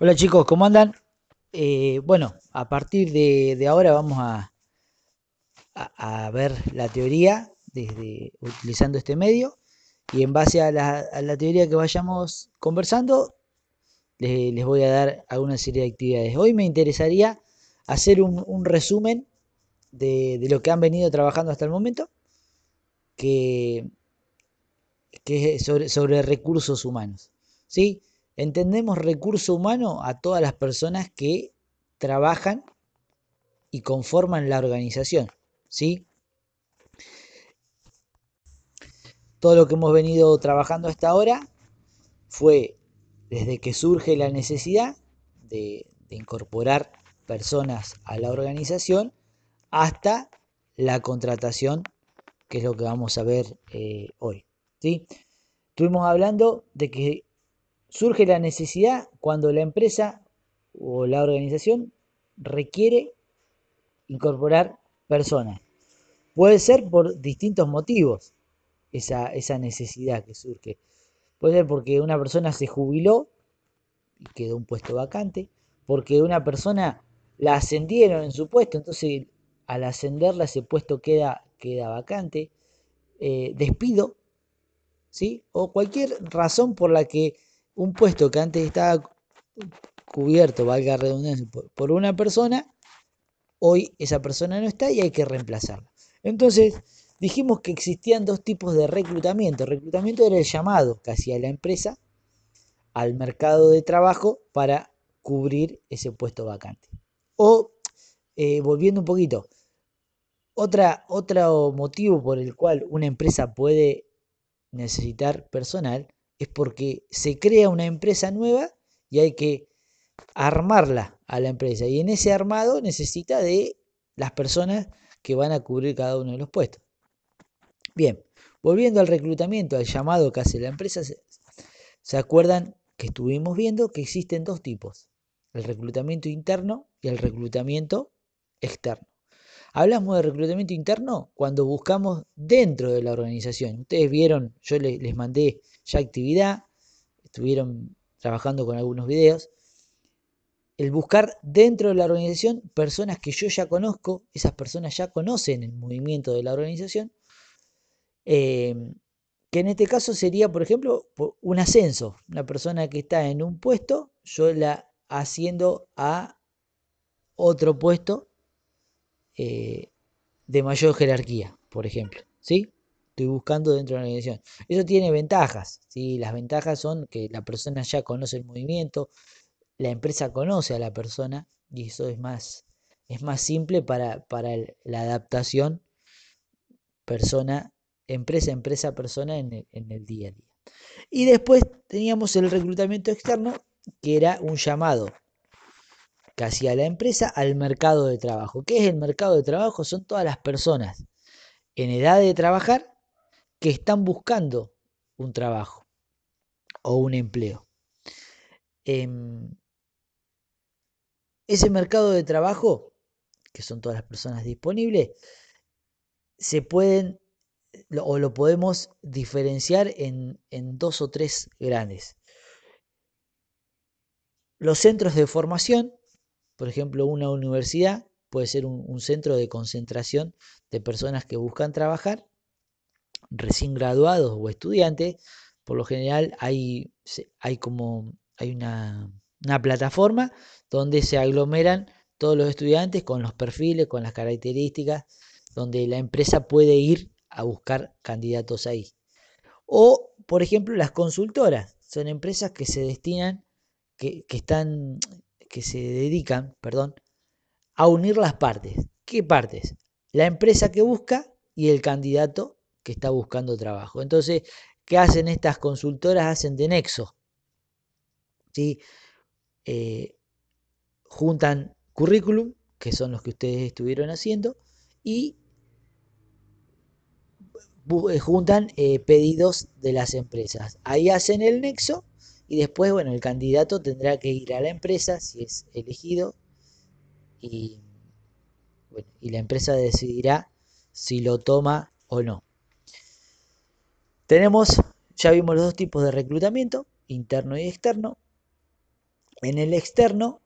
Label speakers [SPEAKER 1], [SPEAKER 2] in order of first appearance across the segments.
[SPEAKER 1] Hola chicos, ¿cómo andan? Eh, bueno, a partir de, de ahora vamos a, a- ver la teoría desde utilizando este medio y en base a la, a la teoría que vayamos conversando le- les voy a dar alguna serie de actividades. Hoy me interesaría hacer un, un resumen de, de lo que han venido trabajando hasta el momento, que, que es sobre, sobre recursos humanos. ¿sí? Entendemos recurso humano a todas las personas que trabajan y conforman la organización. ¿sí? Todo lo que hemos venido trabajando hasta ahora fue desde que surge la necesidad de, incorporar personas a la organización hasta la contratación, que es lo que vamos a ver eh, hoy. ¿sí? Estuvimos hablando de que surge la necesidad cuando la empresa o la organización requiere incorporar personas. Puede ser por distintos motivos esa, esa necesidad que surge. Puede ser porque una persona se jubiló y quedó un puesto vacante, porque una persona la ascendieron en su puesto, entonces al ascenderla ese puesto queda, queda vacante, eh, despido, ¿sí? O cualquier razón por la que un puesto que antes estaba cubierto, valga redundancia, por, por una persona, hoy esa persona no está y hay que reemplazarla. Entonces, dijimos que existían dos tipos de reclutamiento. El reclutamiento era el llamado que hacía la empresa al mercado de trabajo para cubrir ese puesto vacante. O, eh, volviendo un poquito, otra, otro motivo por el cual una empresa puede necesitar personal es porque se crea una empresa nueva y hay que armarla a la empresa. Y en ese armado necesita de las personas que van a cubrir cada uno de los puestos. Bien, volviendo al reclutamiento, al llamado que hace la empresa, se, acuerdan que estuvimos viendo que existen dos tipos, el reclutamiento interno y el reclutamiento externo. Hablamos de reclutamiento interno cuando buscamos dentro de la organización. Ustedes vieron, yo les, les mandé ya actividad, estuvieron trabajando con algunos videos. El buscar dentro de la organización personas que yo ya conozco, esas personas ya conocen el movimiento de la organización, eh, que en este caso sería, por ejemplo, un ascenso. Una persona que está en un puesto, yo la haciendo a otro puesto eh, de mayor jerarquía, por ejemplo. ¿Sí? Estoy buscando dentro de la organización. Eso tiene ventajas. ¿sí? Las ventajas son que la persona ya conoce el movimiento, la empresa conoce a la persona y eso es más, es más simple para, para la adaptación persona empresa, empresa, persona en el, en el día a día. Y después teníamos el reclutamiento externo, que era un llamado que hacía la empresa al mercado de trabajo. ¿Qué es el mercado de trabajo? Son todas las personas en edad de trabajar que están buscando un trabajo o un empleo. Eh, ese mercado de trabajo, que son todas las personas disponibles, se pueden o lo podemos diferenciar en, en, dos o tres grandes. Los centros de formación, por ejemplo, una universidad puede ser un, centro de concentración de personas que buscan trabajar, recién graduados o estudiantes. Por lo general hay, hay como hay una, una plataforma donde se aglomeran todos los estudiantes con los perfiles, con las características, donde la empresa puede ir a buscar candidatos ahí. O, por ejemplo, las consultoras. Son empresas que se destinan, que, que están, que se dedican, perdón, a unir las partes. ¿Qué partes? La empresa que busca y el candidato que está buscando trabajo. Entonces, ¿qué hacen estas consultoras? Hacen de nexo. ¿sí? Eh, juntan currículum, que son los que ustedes estuvieron haciendo, y juntan eh, pedidos de las empresas. Ahí hacen el nexo y después, bueno, el candidato tendrá que ir a la empresa si es elegido y, y la empresa decidirá si lo toma o no. Tenemos, ya vimos los dos tipos de reclutamiento, interno y externo. en el externo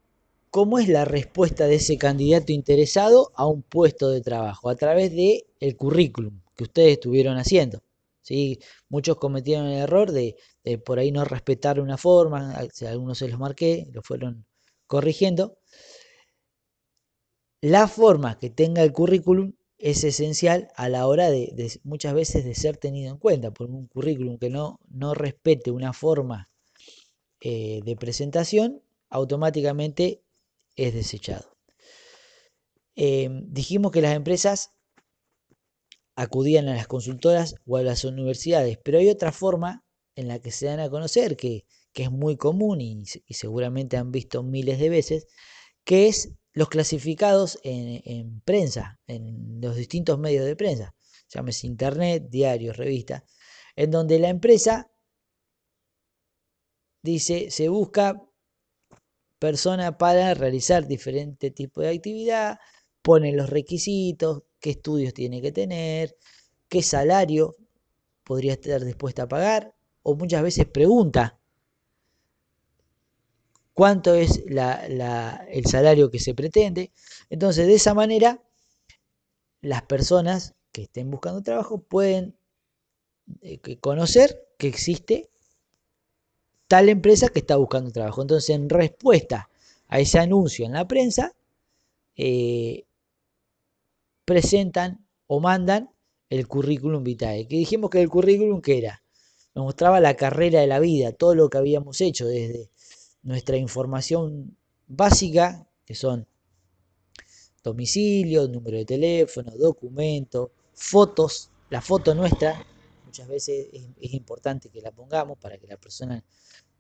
[SPEAKER 1] cómo es la respuesta de ese candidato interesado a un puesto de trabajo a través de el currículum que ustedes estuvieron haciendo. ¿Sí? Muchos cometieron el error de, por ahí no respetar una forma, algunos se los marqué, lo fueron corrigiendo. La forma que tenga el currículum es esencial a la hora de, muchas veces de ser tenido en cuenta, por un currículum que no, no respete una forma eh, de presentación, automáticamente es desechado. Em, dijimos que las empresas acudían a las consultoras o a las universidades, pero hay otra forma en la que se dan a conocer, que, es muy común y, seguramente han visto miles de veces, que es los clasificados en, prensa, en los distintos medios de prensa, llámese internet, diarios, revistas, en donde la empresa dice, se busca persona para realizar diferentes tipos de actividad, ponen los requisitos, qué estudios tiene que tener, qué salario podría estar dispuesta a pagar, o muchas veces pregunta cuánto es el salario que se pretende. Entonces, de esa manera, las personas que estén buscando trabajo pueden eh, conocer que existe tal empresa que está buscando trabajo. Entonces, en respuesta a ese anuncio en la prensa, eh, presentan o mandan el currículum vitae. Que dijimos que el currículum que era, nos mostraba la carrera de la vida, todo lo que habíamos hecho desde nuestra información básica, que son domicilio, número de teléfono, documento, fotos, la foto nuestra, muchas veces es, importante que la pongamos para que la persona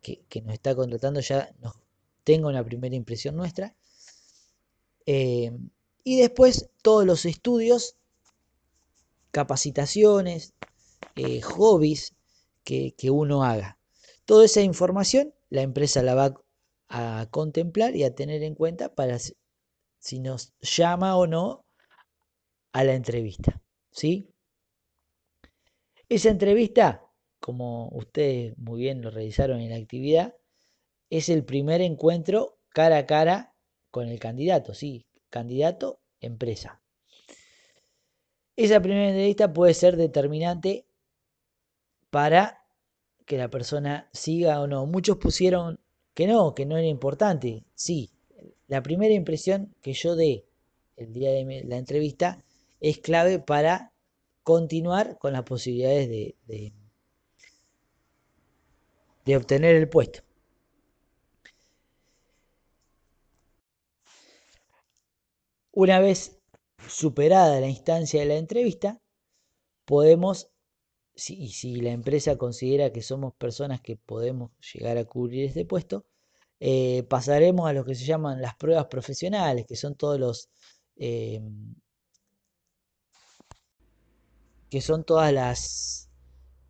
[SPEAKER 1] que, nos está contratando ya nos tenga una primera impresión nuestra. Eh, y después todos los estudios, capacitaciones, eh, hobbies que, uno haga. Toda esa información la empresa la va a contemplar y a tener en cuenta para si nos llama o no a la entrevista. ¿sí? Esa entrevista como ustedes muy bien lo realizaron en la actividad, es el primer encuentro cara a cara con el candidato, sí, candidato, empresa. Esa primera entrevista puede ser determinante para que la persona siga o no. Muchos pusieron que no, que no era importante. Sí, la primera impresión que yo dé el día de la entrevista es clave para continuar con las posibilidades de, de obtener el puesto. Una vez superada la instancia de la entrevista, podemos, si, si la empresa considera que somos personas que podemos llegar a cubrir este puesto, eh, pasaremos a lo que se llaman las pruebas profesionales, que son todos los... Eh, que son todas las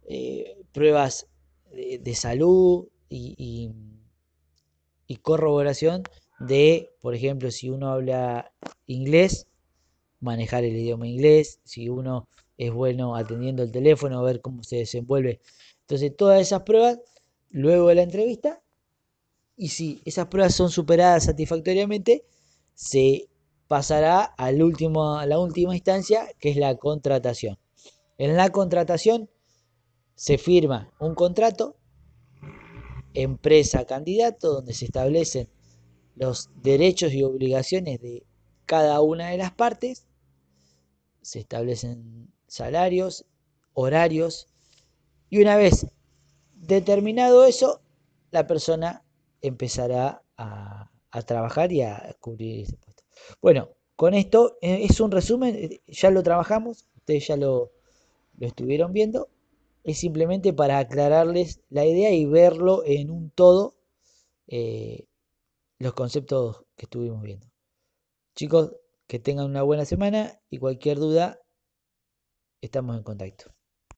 [SPEAKER 1] eh, pruebas de, salud y, corroboración de, por ejemplo, si uno habla inglés, manejar el idioma inglés, si uno es bueno atendiendo el teléfono, ver cómo se desenvuelve. Entonces, todas esas pruebas, luego de la entrevista, y si esas pruebas son superadas satisfactoriamente, se pasará al último, a la última instancia, que es la contratación. En la contratación se firma un contrato empresa-candidato donde se establecen los derechos y obligaciones de cada una de las partes, se establecen salarios, horarios, y una vez determinado eso, la persona empezará a, trabajar y a cubrir ese puesto. Bueno, con esto eh, es un resumen, eh, ya lo trabajamos, ustedes ya lo, lo estuvieron viendo, es simplemente para aclararles la idea y verlo en un todo eh, los conceptos que estuvimos viendo. Chicos, que tengan una buena semana y cualquier duda, estamos en contacto.